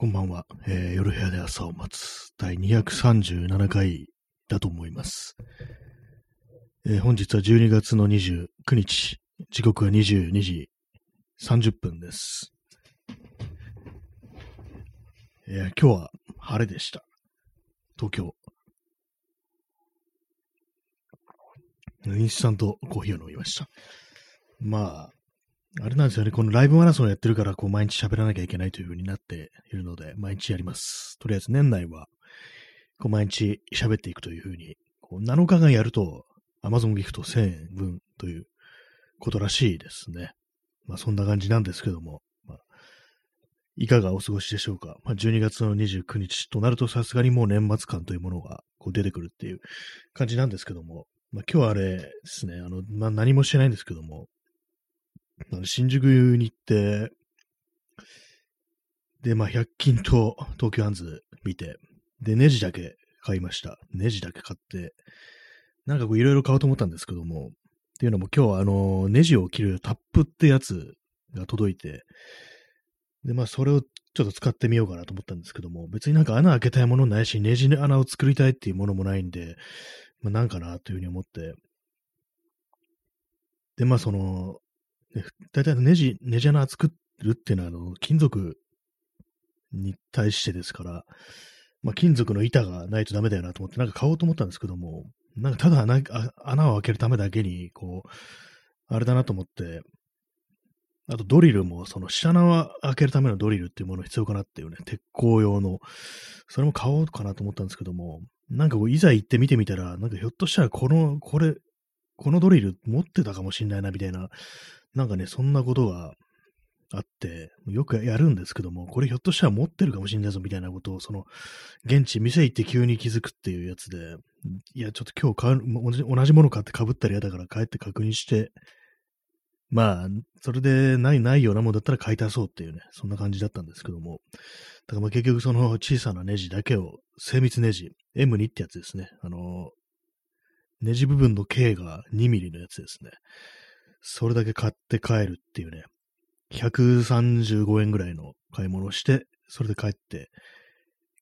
こんばんは、えー、夜部屋で朝を待つ第237回だと思います。えー本日は12月の29日、時刻は22時30分です。えー今日は晴れでした。東京。インスタントコーヒーを飲みました。まあ、あれなんですよね、このライブマラソンやってるから、こう、毎日喋らなきゃいけないという風になっているので、毎日やります。とりあえず年内は、こう、毎日喋っていくという風に、こう、7日間やると、Amazon ギフト1000円分ということらしいですね。まあ、そんな感じなんですけども、まあ、いかがお過ごしでしょうか。まあ、12月の29日となると、さすがにもう年末感というものが、こう、出てくるっていう感じなんですけども、まあ、今日はあれですね、あの、まあ、何もしてないんですけども、の新宿に行って、で、まあ、100均と東京ハンズ見て、で、ネジだけ買いました。ネジだけ買って、なんかこういろいろ買おうと思ったんですけども、っていうのも今日はあの、ネジを切るタップってやつが届いて、で、まあ、それをちょっと使ってみようかなと思ったんですけども、別になんか穴開けたいものないし、ネジに穴を作りたいっていうものもないんで、まあ、なんかなというふうに思って、で、まあ、その、大体ネジ、ネジ穴作るっていうのは、あの、金属に対してですから、まあ、金属の板がないとダメだよなと思って、なんか買おうと思ったんですけども、なんかただ穴穴を開けるためだけに、こう、あれだなと思って、あとドリルも、その下穴を開けるためのドリルっていうものが必要かなっていうね、鉄鋼用の、それも買おうかなと思ったんですけども、なんかこう、いざ行って見てみたら、なんかひょっとしたらこの、これ、このドリル持ってたかもしんないな、みたいな、なんかね、そんなことがあって、よくやるんですけども、これひょっとしたら持ってるかもしんないぞ、みたいなことを、その、現地、店行って急に気づくっていうやつで、いや、ちょっと今日、同じ同じもの買って被ったら嫌だから帰って確認して、まあ、それでない、ないようなもんだったら買い足そうっていうね、そんな感じだったんですけども、だからまあ結局その小さなネジだけを、精密ネジ、M2 ってやつですね、あの、ネジ部分の径が2ミリのやつですね。それだけ買って帰るっていうね、135円ぐらいの買い物をして、それで帰って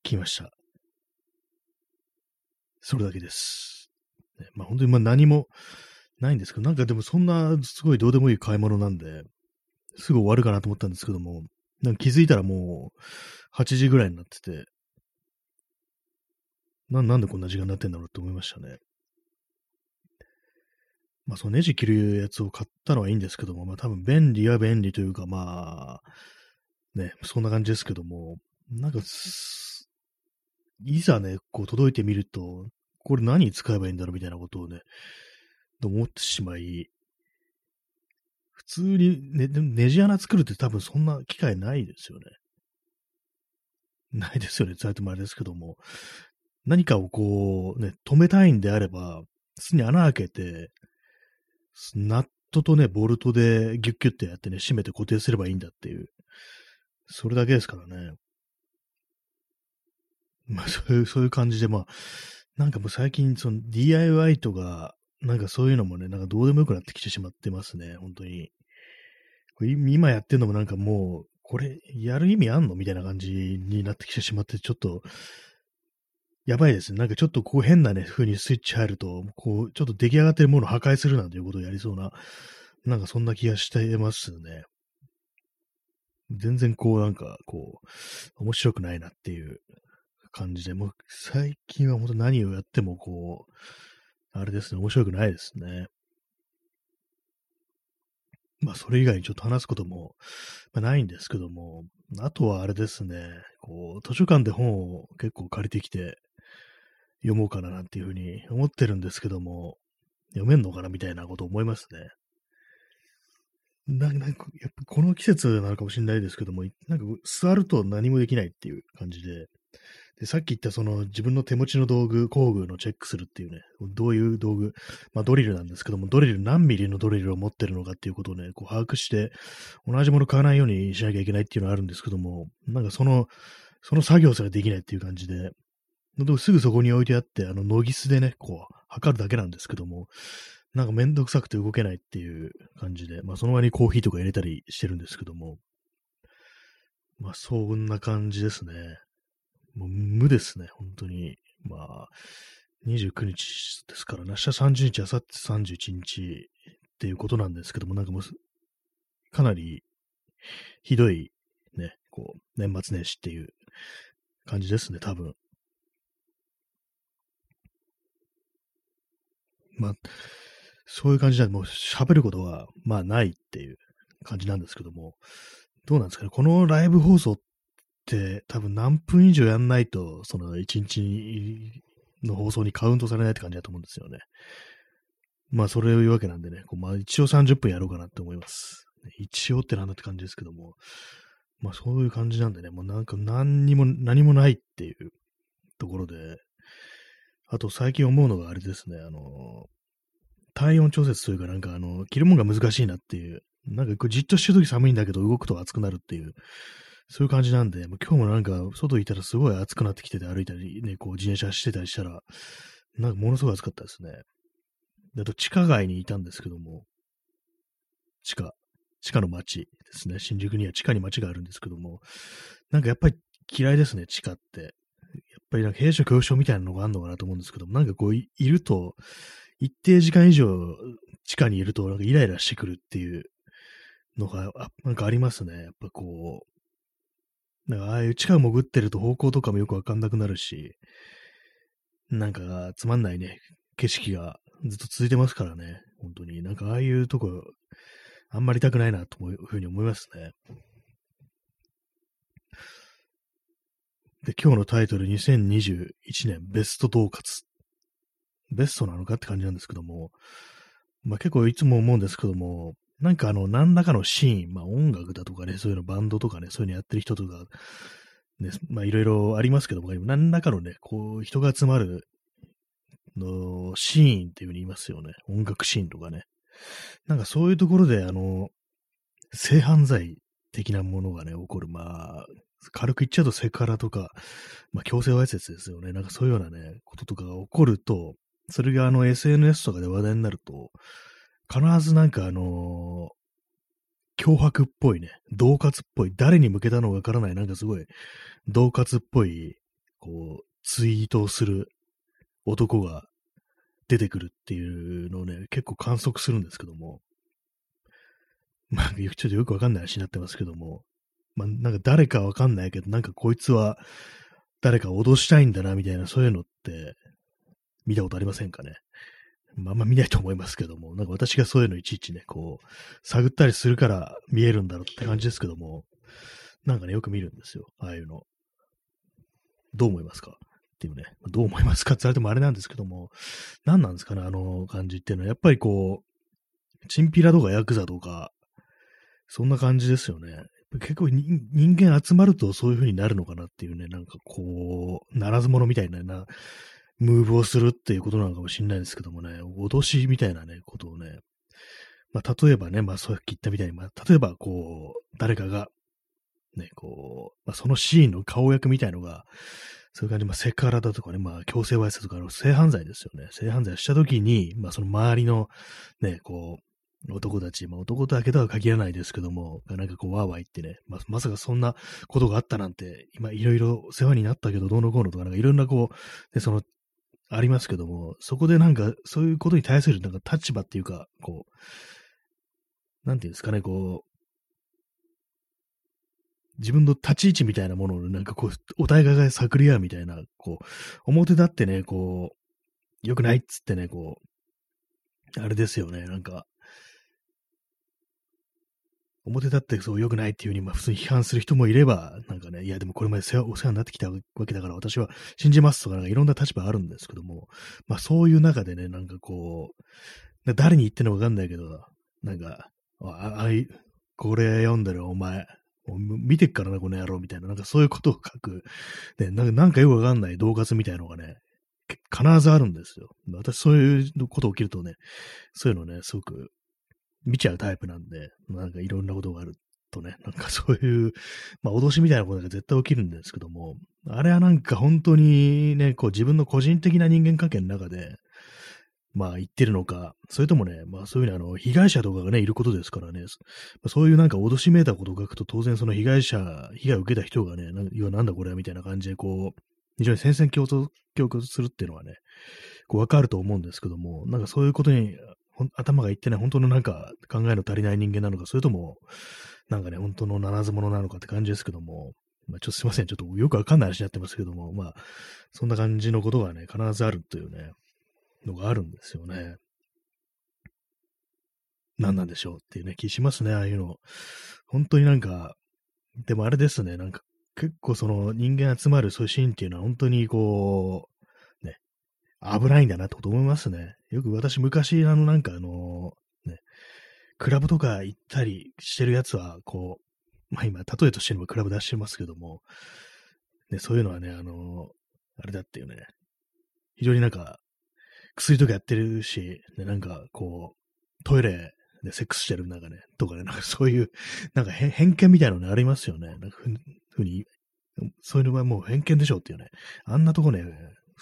きました。それだけです。まあ本当にまあ何もないんですけど、なんかでもそんなすごいどうでもいい買い物なんで、すぐ終わるかなと思ったんですけども、なんか気づいたらもう8時ぐらいになってて、ななんでこんな時間になってんだろうって思いましたね。まあ、そのネジ切るやつを買ったのはいいんですけども、まあ多分便利は便利というか、まあ、ね、そんな感じですけども、なんか、いざね、こう届いてみると、これ何に使えばいいんだろうみたいなことをね、思ってしまい、普通にね、ネジ穴作るって多分そんな機会ないですよね。ないですよね、伝えてもあれですけども。何かをこう、ね、止めたいんであれば、普通に穴開けて、ナットとね、ボルトでギュッギュッてやってね、締めて固定すればいいんだっていう。それだけですからね。まあ、そういう、そういう感じで、まあ、なんかもう最近、その DIY とか、なんかそういうのもね、なんかどうでもよくなってきてしまってますね、本当に。今やってるのもなんかもう、これ、やる意味あんの？みたいな感じになってきてしまって、ちょっと、やばいですね。なんかちょっとこう変なね、風にスイッチ入ると、こう、ちょっと出来上がってるものを破壊するなんていうことをやりそうな、なんかそんな気がしてますね。全然こうなんか、こう、面白くないなっていう感じで、もう最近は本当何をやってもこう、あれですね、面白くないですね。まあそれ以外にちょっと話すことも、ま、ないんですけども、あとはあれですね、こう、図書館で本を結構借りてきて、読もうかななんていうふうに思ってるんですけども、読めんのかなみたいなことを思いますね。ななんか、やっぱこの季節なのかもしれないですけども、なんか座ると何もできないっていう感じで、でさっき言ったその自分の手持ちの道具、工具のチェックするっていうね、どういう道具、まあドリルなんですけども、ドリル何ミリのドリルを持ってるのかっていうことをね、こう把握して、同じもの買わないようにしなきゃいけないっていうのはあるんですけども、なんかその、その作業すらできないっていう感じで、すぐそこに置いてあって、あの、ノギスでね、こう、測るだけなんですけども、なんかめんどくさくて動けないっていう感じで、まあその場にコーヒーとか入れたりしてるんですけども、まあ、そんな感じですね。もう無ですね、本当に。まあ、29日ですからね、明日30日、明後日31日っていうことなんですけども、なんかもう、かなりひどい、ね、こう、年末年始っていう感じですね、多分。まあ、そういう感じで、もう喋ることは、まあないっていう感じなんですけども、どうなんですかね、このライブ放送って多分何分以上やんないと、その1日の放送にカウントされないって感じだと思うんですよね。まあ、それを言うわけなんでね、こうまあ、一応30分やろうかなって思います。一応ってなんだって感じですけども、まあ、そういう感じなんでね、もうなんか何にも、何もないっていうところで、あと最近思うのがあれですね、あの、体温調節というかなんかあの、着るもんが難しいなっていう、なんかじっとしてるとき寒いんだけど動くと暑くなるっていう、そういう感じなんで、もう今日もなんか外いたらすごい暑くなってきてて歩いたりね、こう自転車してたりしたら、なんかものすごい暑かったですね。あと地下街にいたんですけども、地下、地下の街ですね。新宿には地下に街があるんですけども、なんかやっぱり嫌いですね、地下って。やっぱりなんか閉所恐怖症みたいなのがあるのかなと思うんですけども、なんかこういると、一定時間以上地下にいるとなんかイライラしてくるっていうのが、あなんかありますね。やっぱこう、なんかああいう地下潜ってると方向とかもよくわかんなくなるし、なんかつまんないね、景色がずっと続いてますからね。本当に。なんかああいうとこ、あんまりたくないなというふうに思いますね。で、今日のタイトル2021年ベスト統括。ベストなのかって感じなんですけども、まあ結構いつも思うんですけども、なんかあの、何らかのシーン、まあ音楽だとかね、そういうのバンドとかね、そういうのやってる人とか、ね、まあいろいろありますけども、何らかのね、こう、人が集まるのシーンっていう風に言いますよね。音楽シーンとかね。なんかそういうところで、あの、性犯罪的なものがね、起こる。まあ、軽く言っちゃうとセクハラとか、まあ強制わいせつですよね。なんかそういうようなね、こととかが起こると、それがあの SNS とかで話題になると、必ずなんかあの脅迫っぽいね、恫喝っぽい、誰に向けたのかわからない、なんかすごい、恫喝っぽい、こう、ツイートをする男が出てくるっていうのをね、結構観測するんですけども、まあ、ちょっとよくわかんない話になってますけども、まあ、なんか誰かわかんないけど、なんかこいつは誰か脅したいんだな、みたいな、そういうのって見たことありませんかね？まあ、あんま見ないと思いますけども、なんか私がそういうのいちいちね、こう、探ったりするから見えるんだろうって感じですけども、なんかね、よく見るんですよ、ああいうの。どう思いますか？っていうね、どう思いますか？って言われてもあれなんですけども、何なんですかね、あの感じっていうのは、やっぱりこう、チンピラとかヤクザとか、そんな感じですよね。結構人間集まるとそういう風になるのかなっていうね、なんかこう、ならず者みたいなな、ムーブをするっていうことなのかもしれないですけどもね、脅しみたいなね、ことをね、まあ、例えばね、まあ、そう言ったみたいに、まあ、例えば、こう、誰かが、ね、こう、まあ、そのシーンの顔役みたいのが、そういう感じ、まあ、セクハラだとかね、まあ、強制わいせつとか、性犯罪ですよね。性犯罪をしたときに、まあ、その周りの、ね、こう、男たち、まあ、男だけとは限らないですけども、なんかこう、わーわー言ってね、まあ、まさかそんなことがあったなんて、今、いろいろ世話になったけど、どうのこうのとか、なんかいろんなこう、で、その、ありますけども、そこでなんか、そういうことに対する、なんか立場っていうか、こう、なんていうんですかね、こう、自分の立ち位置みたいなものをなんかこう、お互いが探り合うみたいな、こう、表立ってね、こう、良くないっつってね、こう、あれですよね、なんか、表立ってそう良くないっていうふうに、まあ普通に批判する人もいれば、なんかね、いやでもこれまでお世話になってきたわけだから私は信じますとか、なんかいろんな立場あるんですけども、まあそういう中でね、なんかこう、誰に言ってんのかわかんないけど、なんか、あ、あい、これ読んでるお前、見てっからな、この野郎みたいな、なんかそういうことを書く、ね、なんかなんかよくわかんない動画みたいなのがね、必ずあるんですよ。私そういうことを起きるとね、そういうのね、すごく見ちゃうタイプなんで、なんかいろんなことがあるとね、なんかそういう、まあ脅しみたいなことが絶対起きるんですけども、あれはなんか本当にね、こう自分の個人的な人間関係の中で、まあ言ってるのか、それともね、まあそういうふうにあの、被害者とかがね、いることですからね、そういうなんか脅しめいたことを書くと、当然その被害者、被害を受けた人がね、いや、なんだこれはみたいな感じで、こう、非常に戦々恐々するっていうのはね、こうわかると思うんですけども、なんかそういうことに頭がいってない、本当のなんか考えの足りない人間なのか、それとも、なんかね、本当の七つ者なのかって感じですけども、まあ、ちょっとすいません、ちょっとよくわかんない話になってますけども、まあ、そんな感じのことがね、必ずあるというね、のがあるんですよね。何なんでしょうっていうね、気しますね、ああいうの。本当になんか、でもあれですね、なんか結構その人間集まるそういうシーンっていうのは本当にこう、危ないんだなってこと思いますね。よく私昔あのなんかあの、ね、クラブとか行ったりしてるやつは、こう、まあ今、例えとしてもクラブ出してますけども、ね、そういうのはね、あの、あれだっていうね、非常になんか、薬とかやってるし、ね、なんかこう、トイレでセックスしてるなんかね、とかね、なんかそういう、なんか偏見みたいなのね、ありますよね。なんかふふうに、そういうのはもう偏見でしょうっていうね。あんなとこね、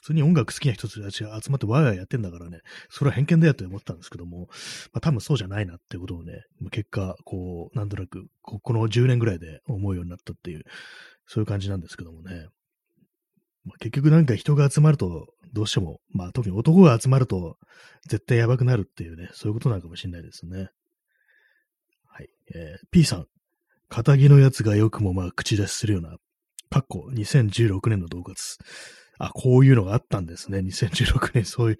普通に音楽好きな人たちが集まってワイワイやってんだからね、それは偏見だよって思ったんですけども、まあ多分そうじゃないなってことをね、結果、こう、なんとなく、ここの10年ぐらいで思うようになったっていう、そういう感じなんですけどもね。まあ、結局なんか人が集まると、どうしても、まあ特に男が集まると、絶対やばくなるっていうね、そういうことなのかもしれないですね。はい。えー、P さん。仇のやつがよくもまあ口出しするような、かっこ2016年の動画です。あ、こういうのがあったんですね。2016年、そういう、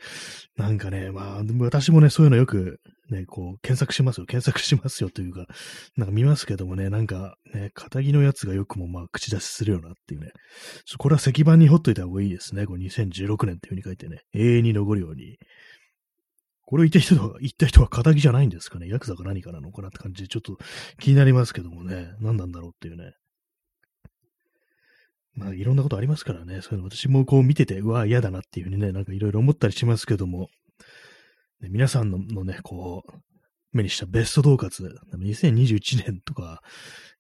なんかね、まあ、私もね、そういうのよく、ね、こう、検索しますよ、検索しますよというか、なんか見ますけどもね、なんか、ね、仇のやつがよくもまあ、口出しするようなっていうね。これは石板に掘っといた方がいいですね。これ2016年っていう風に書いてね、永遠に残るように。これ言った人は、言った人は仇じゃないんですかねヤクザか何かなのかなって感じで、ちょっと気になりますけどもね、何なんだろうっていうね。まあ、いろんなことありますからね、そういうの私もこう見てて、うわ、嫌だなっていうふうにね、なんかいろいろ思ったりしますけども、ね、皆さんののね、こう、目にしたベスト同活、2021年とか、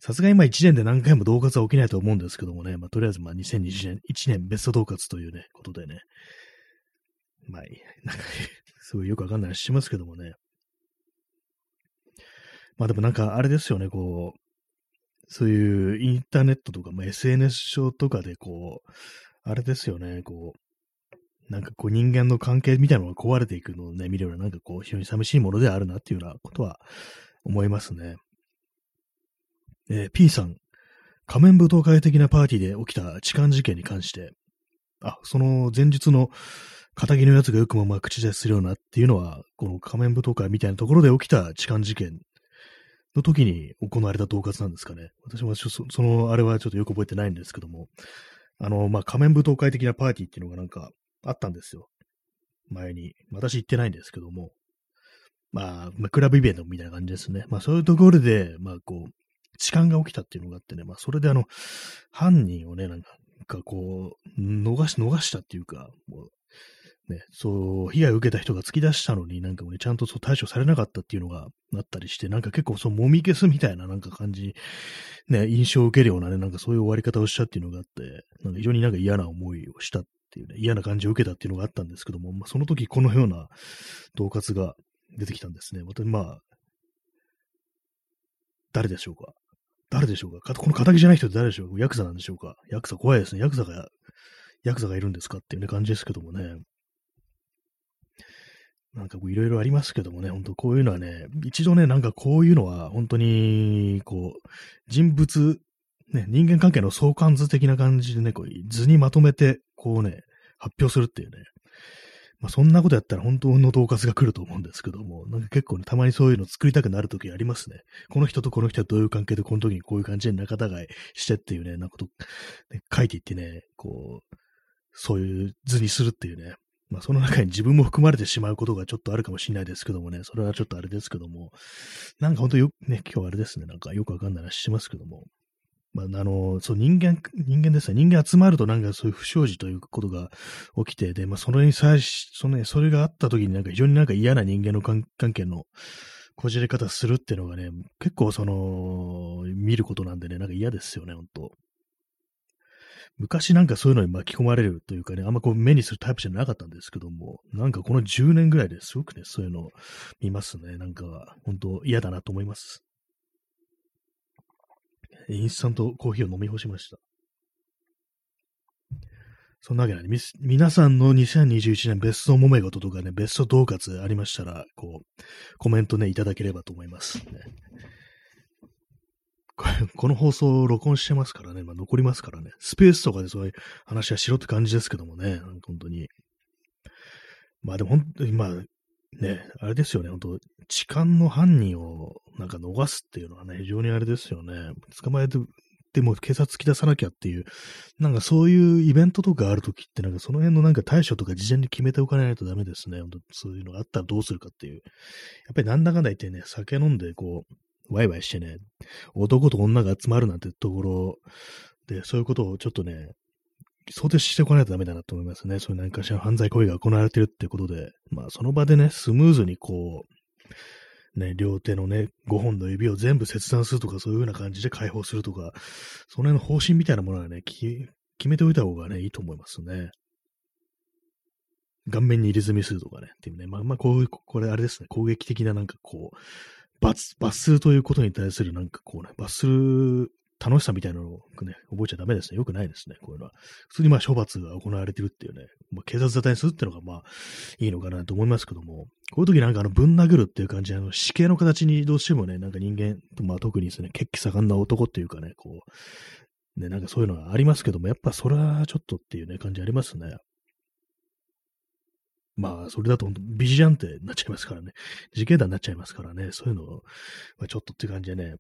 さすがにまあ1年で何回も同活は起きないと思うんですけどもね、まあとりあえずまあ2021年、1年ベスト同活というね、ことでね、まあ、なんかすごいよくわかんない話しますけどもね。まあでもなんかあれですよね、こう、そういうインターネットとか、まあ、SNS 上とかでこう、あれですよね、こう、なんかこう人間の関係みたいなのが壊れていくのをね、見ればなんかこう非常に寂しいものであるなっていうようなことは思いますね。えー、P さん、仮面舞踏会的なパーティーで起きた痴漢事件に関して、あ、その前日の仇のやつがよくもまあ口出しするようなっていうのは、この仮面舞踏会みたいなところで起きた痴漢事件の時に行われた恫喝なんですかね。私もそその、あれはちょっとよく覚えてないんですけども、あの、まあ、仮面舞踏会的なパーティーっていうのがなんかあったんですよ。前に。私行ってないんですけども。まあ、まあ、クラブイベントみたいな感じですね。まあ、そういうところで、まあ、こう、痴漢が起きたっていうのがあってね、まあ、それであの、犯人をね、なんか、こう、逃し、逃したっていうか、もう、ね、そう、被害を受けた人が突き出したのになんかもね、ちゃんとそう対処されなかったっていうのがあったりして、なんか結構そう、もみ消すみたいななんか感じ、ね、印象を受けるようなね、なんかそういう終わり方をしたっていうのがあって、なんか非常になんか嫌な思いをしたっていうね、嫌な感じを受けたっていうのがあったんですけども、まあ、その時このような恫喝が出てきたんですね。また、まあ、誰でしょうか？誰でしょうかこの仇じゃない人って誰でしょう？ヤクザなんでしょうか？ヤクザ怖いですね。ヤクザが、ヤクザがいるんですかっていうね感じですけどもね。なんかこういろいろありますけどもね、本当こういうのはね、一度ね、なんかこういうのは本当に、こう、人物、ね、人間関係の相関図的な感じでね、こう図にまとめて、こうね、発表するっていうね。まあそんなことやったら本当の恫喝が来ると思うんですけども、なんか結構ね、たまにそういうの作りたくなるときありますね。この人とこの人はどういう関係でこの時にこういう感じで仲違いしてっていうね、なこと、ね、書いていってね、こう、そういう図にするっていうね。まあ、その中に自分も含まれてしまうことがちょっとあるかもしれないですけどもね、それはちょっとあれですけども、なんか本当よく、ね、今日あれですね、なんかよくわかんない話しますけども、まあ、あの、そう、人間、人間ですね。人間集まるとなんかそういう不祥事ということが起きて、で、まあ、それに際し、そのね、それがあった時になんか非常になんか嫌な人間の関係のこじれ方するっていうのがね、結構その、見ることなんでね、なんか嫌ですよね、本当。昔なんかそういうのに巻き込まれるというかね、あんまこう目にするタイプじゃなかったんですけども、なんかこの10年ぐらいですごくね、そういうのを見ますね。なんか、本当嫌だなと思います。インスタントコーヒーを飲み干しました。そんなわけなんで、皆さんの2021年ベスト揉め事とかね、ベスト統括ありましたら、こう、コメントね、いただければと思います、ね。この放送を録音してますからね、まあ、残りますからね、スペースとかでそういう話はしろって感じですけどもね、本当に。まあでも本当に、まあ、ね、あれですよね、本当痴漢の犯人をなんか逃すっていうのはね、非常にあれですよね。捕まえて、でも警察突き出さなきゃっていう、なんかそういうイベントとかあるときって、なんかその辺のなんか対処とか事前に決めておかないとダメですね。本当そういうのがあったらどうするかっていう。やっぱりなんだかんだ言ってね、酒飲んでこう、ワイワイしてね、男と女が集まるなんてところで、そういうことをちょっとね、想定しておかないとダメだなと思いますね。そういう何かしら犯罪行為が行われてるってことで、まあその場でね、スムーズにこう、ね、両手のね、5本の指を全部切断するとか、そういう風な感じで解放するとか、その辺の方針みたいなものはね、決めておいた方がね、いいと思いますね。顔面に入れ墨するとかね、っていうね、まあまあ、こういう、これあれですね、攻撃的ななんかこう、罰、罰するということに対するなんかこうね、罰する楽しさみたいなのをね、覚えちゃダメですね。よくないですね。こういうのは。普通にまあ処罰が行われてるっていうね、まあ、警察沙汰にするっていうのがまあいいのかなと思いますけども、こういう時なんかあのぶん殴るっていう感じで、あの死刑の形にどうしてもね、なんか人間、まあ特にですね、血気盛んな男っていうかね、こう、ね、なんかそういうのがありますけども、やっぱそれはちょっとっていうね、感じありますね。まあ、それだと本当ビジアンってなっちゃいますからね。自警団になっちゃいますからね。そういうのを、まあ、ちょっとって感じでね、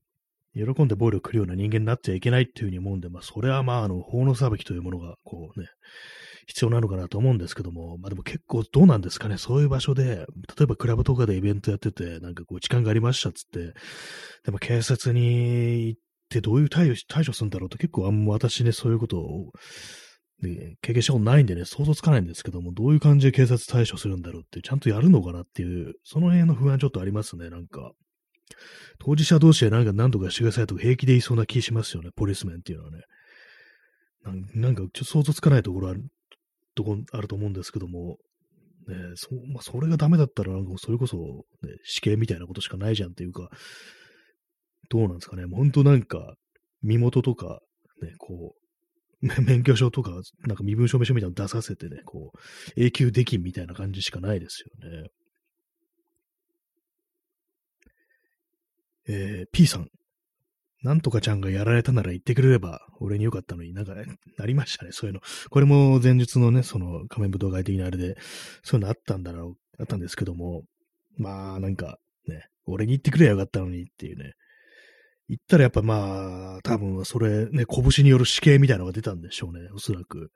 喜んで暴力を振るような人間になっちゃいけないっていうふうに思うんで、まあ、それはまあ、あの、法の裁きというものが、こうね、必要なのかなと思うんですけども、まあでも結構どうなんですかね、そういう場所で、例えばクラブとかでイベントやってて、なんかこう時間がありましたっつって、でも警察に行ってどういう対応対処するんだろうと結構あんま私ね、そういうことをで、経験したことないんでね、想像つかないんですけども、どういう感じで警察対処するんだろうって、ちゃんとやるのかなっていう、その辺の不安ちょっとありますね、なんか。当事者同士でなんか何とかしてくださいとか平気で言いそうな気しますよね、ポリスメンっていうのはね。なんか、ちょっと想像つかないところある、とこあると思うんですけども、ね、そまあ、それがダメだったら、なんかそれこそ、ね、死刑みたいなことしかないじゃんっていうか、どうなんですかね、もう本当なんか、身元とか、ね、こう、免許証とか、なんか身分証明書みたいなの出させてね、こう、永久できんみたいな感じしかないですよね。えー、P さん。なんとかちゃんがやられたなら言ってくれれば、俺によかったのになんかね、なりましたね、そういうの。これも前日のね、その仮面舞踏会的なあれで、そういうのあったんだろう、あったんですけども、まあ、なんか、ね、俺に言ってくればよかったのにっていうね、言ったらやっぱまあ、多分それね、拳による死刑みたいなのが出たんでしょうね、おそらく。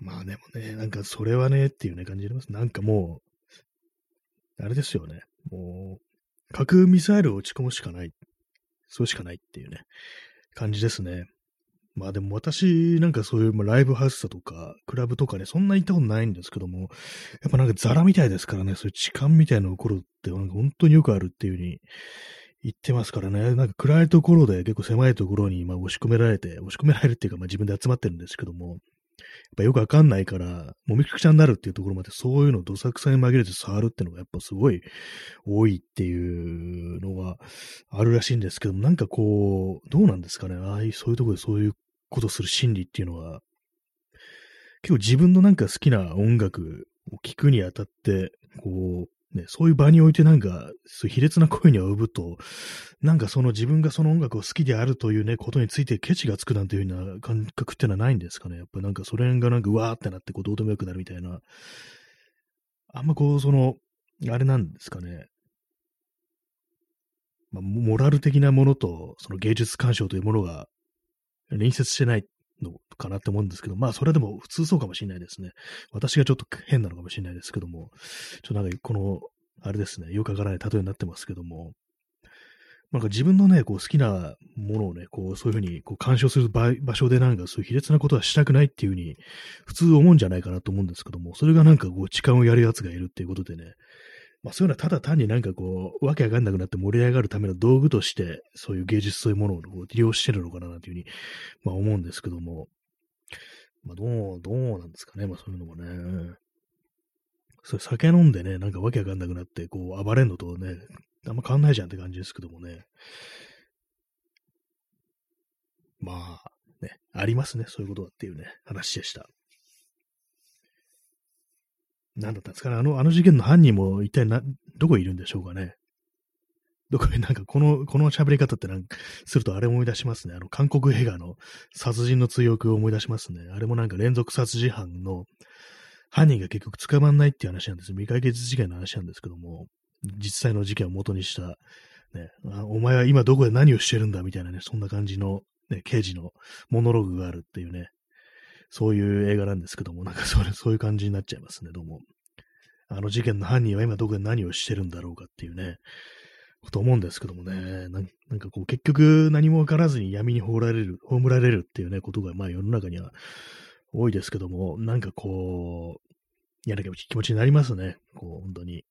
まあでもね、なんかそれはねっていうね感じあります。なんかもう、あれですよね。もう、核ミサイルを撃ち込むしかない。そうしかないっていうね、感じですね。まあでも私なんかそういうライブハウスだとか、クラブとかね、そんな行ったことないんですけども、やっぱなんかザラみたいですからね、そういう痴漢みたいなの起こるってなんか本当によくあるっていう風に行ってますからね、なんか暗いところで結構狭いところにまあ押し込められて、押し込められるっていうかまあ自分で集まってるんですけども、やっぱよくわかんないから、もみくちゃになるっていうところまでそういうのをどさくさに紛れて触るっていうのがやっぱすごい多いっていうのがあるらしいんですけども、なんかこう、どうなんですかね、ああいうそういうところでそういうことする心理っていうのは、結構自分のなんか好きな音楽を聴くにあたって、こう、ね、そういう場においてなんか、卑劣な声に及ぶと、なんかその自分がその音楽を好きであるというね、ことについてケチがつくなんていうような感覚っていうのはないんですかね。やっぱなんかそれがなんかうわーってなってこうどうでもよくなるみたいな。あんまこう、その、あれなんですかね。まあ、モラル的なものと、その芸術鑑賞というものが隣接してないのかなって思うんですけど、まあそれでも普通そうかもしれないですね。私がちょっと変なのかもしれないですけども、ちょっとなんかこの、あれですね、よくわからない例えになってますけども、なんか自分のね、こう好きなものをね、こうそういうふうにこう鑑賞する場所でなんかそういう卑劣なことはしたくないっていうふうに普通思うんじゃないかなと思うんですけども、それがなんかこう痴漢をやる奴がいるっていうことでね、まあそういうのはただ単になんかこう、わけわかんなくなって盛り上がるための道具として、そういう芸術そういうものを利用してるのかなというふうに、まあ思うんですけども、まあ、どう、どうなんですかね。まあ、そういうのもね。それ酒飲んでね、なんかわけわかんなくなって、こう、暴れんのとね、あんま変わんないじゃんって感じですけどもね。まあ、ね、ありますね、そういうことはっていうね、話でした。何だったんですかね、あの、あの事件の犯人も一体な、どこいるんでしょうかね。どこになんかこの、この喋り方ってなんか、するとあれ思い出しますね。あの、韓国映画の殺人の追憶を思い出しますね。あれもなんか連続殺人犯の犯人が結局捕まんないっていう話なんです。未解決事件の話なんですけども、実際の事件を元にした、ね、お前は今どこで何をしてるんだみたいなね、そんな感じの、ね、刑事のモノログがあるっていうね、そういう映画なんですけども、なんかそれ、そういう感じになっちゃいますね、どうも。あの事件の犯人は今どこで何をしてるんだろうかっていうね、こと思うんですけどもね、なんかこう結局何もわからずに闇に葬られる、葬られるっていうね、ことがまあ世の中には多いですけども、なんかこう、嫌な気持ちになりますね。こう、本当に。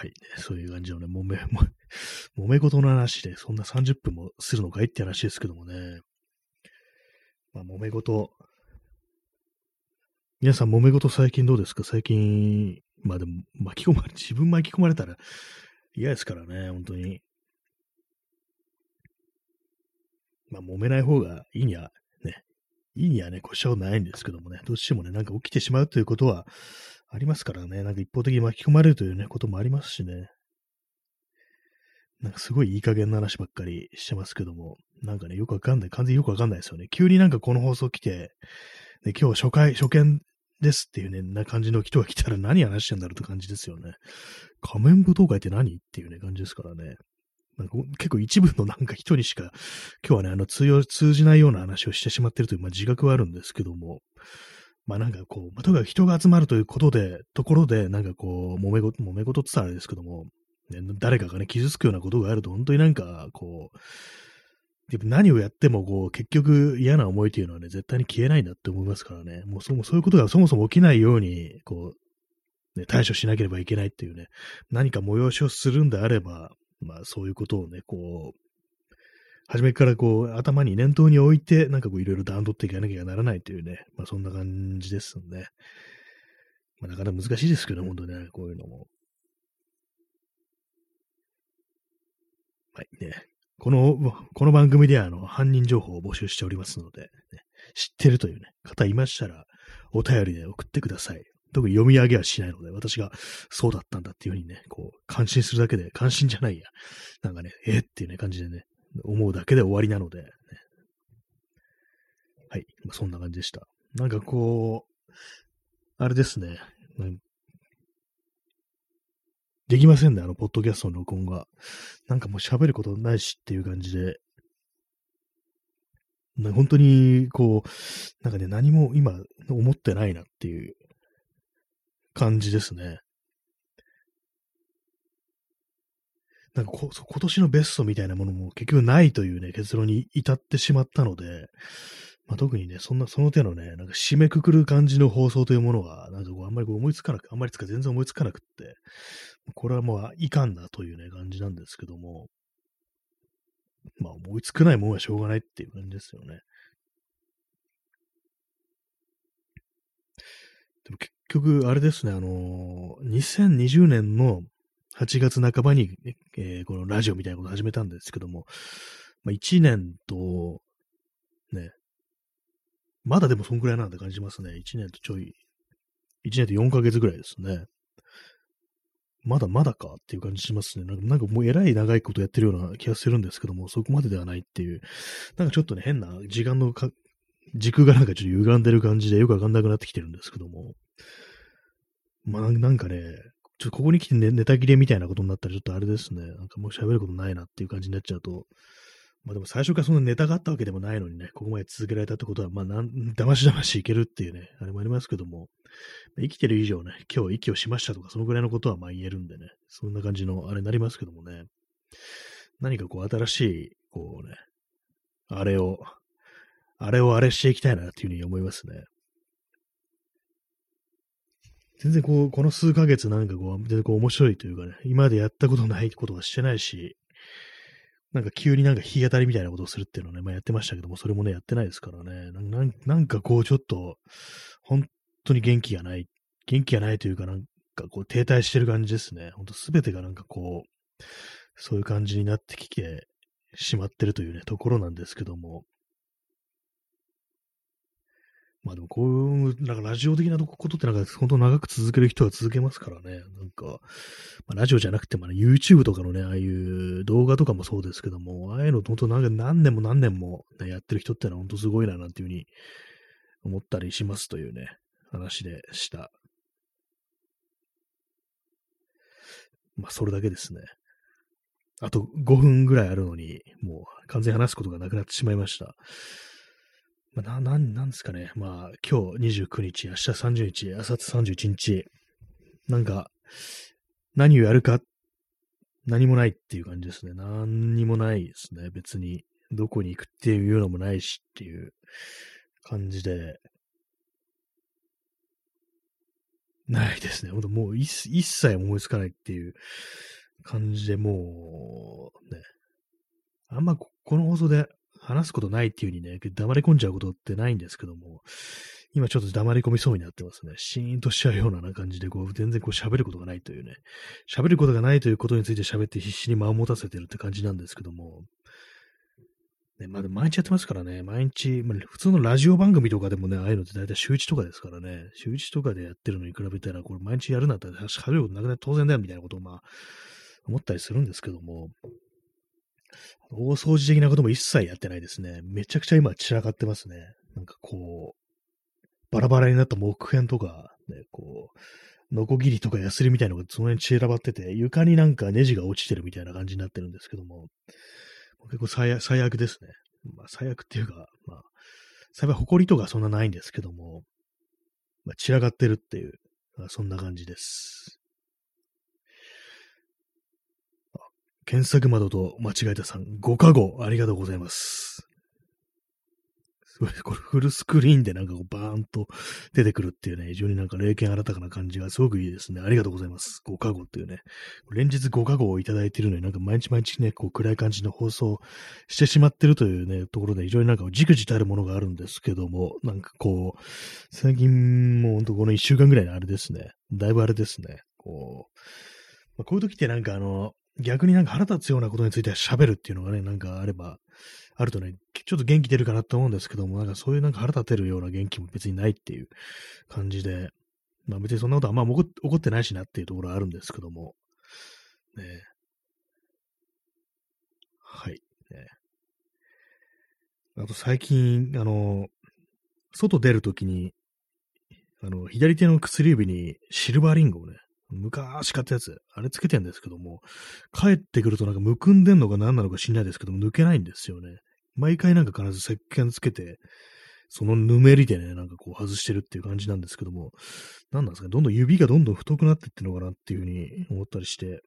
はい、そういう感じのね、揉め、揉め事の話で、そんな30分もするのかいって話ですけどもね。まあ、揉め事。皆さん、揉め事最近どうですか？最近、まあでも、巻き込まれ、自分巻き込まれたら嫌ですからね、本当に。まあ、揉めない方がいいには、ね、いいにはね、こしょうないんですけどもね、どうしてもね、なんか起きてしまうということはありますからね、なんか一方的に巻き込まれるというね、こともありますしね。なんかすごいいい加減な話ばっかりしてますけども、なんかね、よくわかんない、完全によくわかんないですよね。急になんかこの放送来て、ね、今日初回、初見ですっていうね、な感じの人が来たら何話してんだろうって感じですよね。仮面舞踏会って何っていうね、感じですからね。なんか結構一部のなんか人にしか、今日はね、あの通用、通じないような話をしてしまってるという、まあ、自覚はあるんですけども、まあなんかこう、まあ、とにかく人が集まるということで、ところで、なんかこう、揉め事、揉め事って言ったらあれですけども、ね、誰かがね、傷つくようなことがあると、本当になんか、こう、何をやっても、こう、結局嫌な思いというのはね、絶対に消えないんだって思いますからね。もうそそういうことがそもそも起きないように、こう、ね、対処しなければいけないっていうね、何か催しをするんであれば、まあそういうことをね、こう、初めからこう、頭に念頭に置いて、なんかこう、いろいろ段取っていかなきゃならないというね、まあそんな感じですんで、まあなかなか難しいですけど、本当ね、こういうのも。はいね。この、この番組では、あの、犯人情報を募集しておりますので、ね、知ってるというね、方いましたら、お便りで送ってください。特に読み上げはしないので、私がそうだったんだっていうふうにね、こう、感心するだけで、感心じゃないや。なんかね、えー、っていうね、感じでね、思うだけで終わりなので、ね、はい、まあ、そんな感じでした。なんかこう、あれですね、できませんね、あの、ポッドキャストの録音が。なんかもう喋ることないしっていう感じで、本当に、こう、なんかね、何も今思ってないなっていう感じですね。なんかこ今年のベストみたいなものも結局ないというね、結論に至ってしまったので、まあ、特にね、そんな、その手のね、なんか締めくくる感じの放送というものは、なんかこう、あんまりこう思いつかなく、あんまりつか全然思いつかなくって、これはもういかんなというね、感じなんですけども、まあ思いつかないもんはしょうがないっていう感じですよね。でも結局、あれですね、あのー、2020年の8月半ばに、えー、このラジオみたいなことを始めたんですけども、まあ、1年と、ね、まだでもそんくらいなんて感じますね。1年とちょい、1年と4ヶ月ぐらいですね。まだまだかっていう感じしますね。なんかなんかもうえらい長いことやってるような気がするんですけども、そこまでではないっていう、なんかちょっとね、変な時間のか軸がなんかちょっと歪んでる感じでよくわかんなくなってきてるんですけども。まあなんかね、ちょっとここに来て、ネタ切れみたいなことになったらちょっとあれですね。なんかもう喋ることないなっていう感じになっちゃうと、まあでも最初からそんなネタがあったわけでもないのにね、ここまで続けられたってことは、まあ、だましだましいけるっていうね、あれもありますけども、生きてる以上ね、今日息をしましたとか、そのぐらいのことはまあ言えるんでね、そんな感じのあれになりますけどもね、何かこう新しい、こうね、あれを、あれをあれしていきたいなっていうふうに思いますね。全然こう、この数ヶ月なんかこう、全然こう面白いというかね、今までやったことないことはしてないし、なんか急になんか日当たりみたいなことをするっていうのをね、まあやってましたけども、それもね、やってないですからね。なんなんかこうちょっと、本当に元気がない、元気がないというかなんかこう停滞してる感じですね。ほんとすべてがなんかこう、そういう感じになってきてしまってるというね、ところなんですけども。まあでもこういう、なんかラジオ的なことってなんか本当長く続ける人は続けますからね。なんか、まあ、ラジオじゃなくても、ね、YouTube とかのね、ああいう動画とかもそうですけども、ああいうの本当なんか何年も何年も、ね、やってる人ってのは本当すごいななんていうふうに思ったりしますというね、話でした。まあそれだけですね。あと5分ぐらいあるのに、もう完全に話すことがなくなってしまいました。まあ、な、なんですかね。まあ、今日29日、明日30日、明後日31日。なんか、何をやるか、何もないっていう感じですね。何にもないですね。別に、どこに行くっていうのもないしっていう感じで。ないですね。ほんともう一切思いつかないっていう感じでもう、ね。あんまこの放送で話すことないっていう風にね、黙り込んじゃうことってないんですけども、今ちょっと黙り込みそうになってますね。シーンとしちゃうような感じで、こう、全然こう喋ることがないというね、喋ることがないということについて喋って必死に間を持たせてるって感じなんですけども、ね、まだ毎日やってますからね、毎日、まあ、普通のラジオ番組とかでもね、ああいうのって大体週1とかですからね、週1とかでやってるのに比べたら、これ毎日やるんだったら喋ることなくなって当然だよみたいなことをまあ、思ったりするんですけども、大掃除的なことも一切やってないですね。めちゃくちゃ今散らかってますね。なんかこう、バラバラになった木片とか、ね、こう、ノコギリとかヤスリみたいなのがその辺散らばってて、床になんかネジが落ちてるみたいな感じになってるんですけども、結構最悪ですね。まあ最悪っていうか、まあ、幸い埃とかそんなないんですけども、まあ、散らかってるっていう、まそんな感じです。検索窓と間違えたさん、5か5、ありがとうございます。すごい、これフルスクリーンでなんかこうバーンと出てくるっていうね、非常になんか霊剣新たかな感じがすごくいいですね。ありがとうございます。5か5っていうね。連日5か5をいただいているのになんか毎日毎日ね、こう暗い感じの放送してしまってるというね、ところで非常になんかじくじたるものがあるんですけども、なんかこう、最近もうほんとこの1週間ぐらいのあれですね。だいぶあれですね。こう、まあ、こういう時ってなんかあの、逆になんか腹立つようなことについて喋るっていうのがね、なんかあれば、あるとね、ちょっと元気出るかなと思うんですけども、なんかそういうなんか腹立てるような元気も別にないっていう感じで、まあ別にそんなことはあんま起こってないしなっていうところはあるんですけども、ねはい。ね、あと最近、あの、外出るときに、あの、左手の薬指にシルバーリングをね、昔買ったやつ、あれつけてんですけども、帰ってくるとなんかむくんでんのか何なのか知んないですけども、抜けないんですよね。毎回なんか必ず石鹸つけて、そのぬめりでね、なんかこう外してるっていう感じなんですけども、何なんですかね、どんどん指がどんどん太くなってってんのかなっていうふうに思ったりして、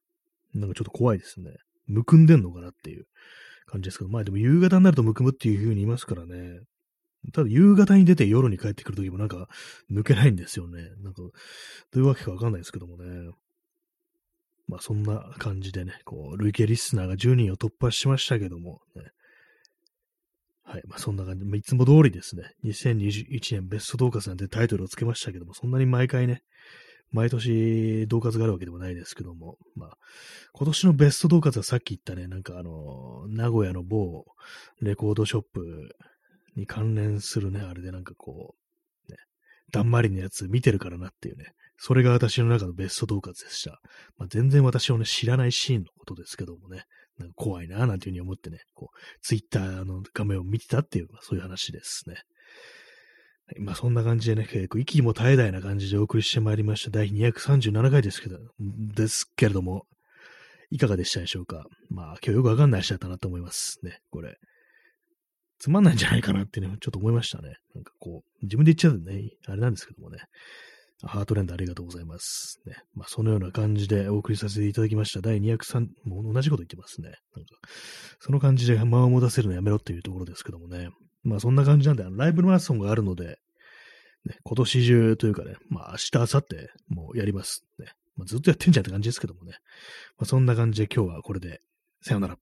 なんかちょっと怖いですね。むくんでんのかなっていう感じですけど、まあでも夕方になるとむくむっていうふうに言いますからね、ただ夕方に出て夜に帰ってくるときもなんか抜けないんですよね。なんか、どういうわけかわかんないですけどもね。まあそんな感じでね、こう、累計リスナーが10人を突破しましたけども、ね、はい。まあそんな感じ。まあ、いつも通りですね、2021年ベスト同活なんてタイトルをつけましたけども、そんなに毎回ね、毎年同活があるわけでもないですけども、まあ、今年のベスト同活はさっき言ったね、なんかあの、名古屋の某レコードショップに関連するね、あれでなんかこう、ね、だんまりのやつ見てるからなっていうね、それが私の中のベスト動画でした。まあ、全然私をね、知らないシーンのことですけどもね、なんか怖いなぁ、なんていうふうに思ってね、こう、ツイッターの画面を見てたっていう、まあ、そういう話ですね。まあそんな感じでね、結構息も絶え絶えな感じでお送りしてまいりました。第237回ですけど、ですけれども、いかがでしたでしょうかまあ今日よくわかんない話だったなと思いますね、これ。つまんないんじゃないかなってね、ちょっと思いましたね。なんかこう、自分で言っちゃうとね、あれなんですけどもね。ハートレンドありがとうございます。ね。まあ、そのような感じでお送りさせていただきました。第203、もう同じこと言ってますね。なんか、その感じで間を持たせるのやめろっていうところですけどもね。まあ、そんな感じなんで、ライブマラソンがあるので、ね、今年中というかね、まあ、明日、明後日、もうやります。ね。まあ、ずっとやってんじゃんって感じですけどもね。まあ、そんな感じで今日はこれで、さよなら。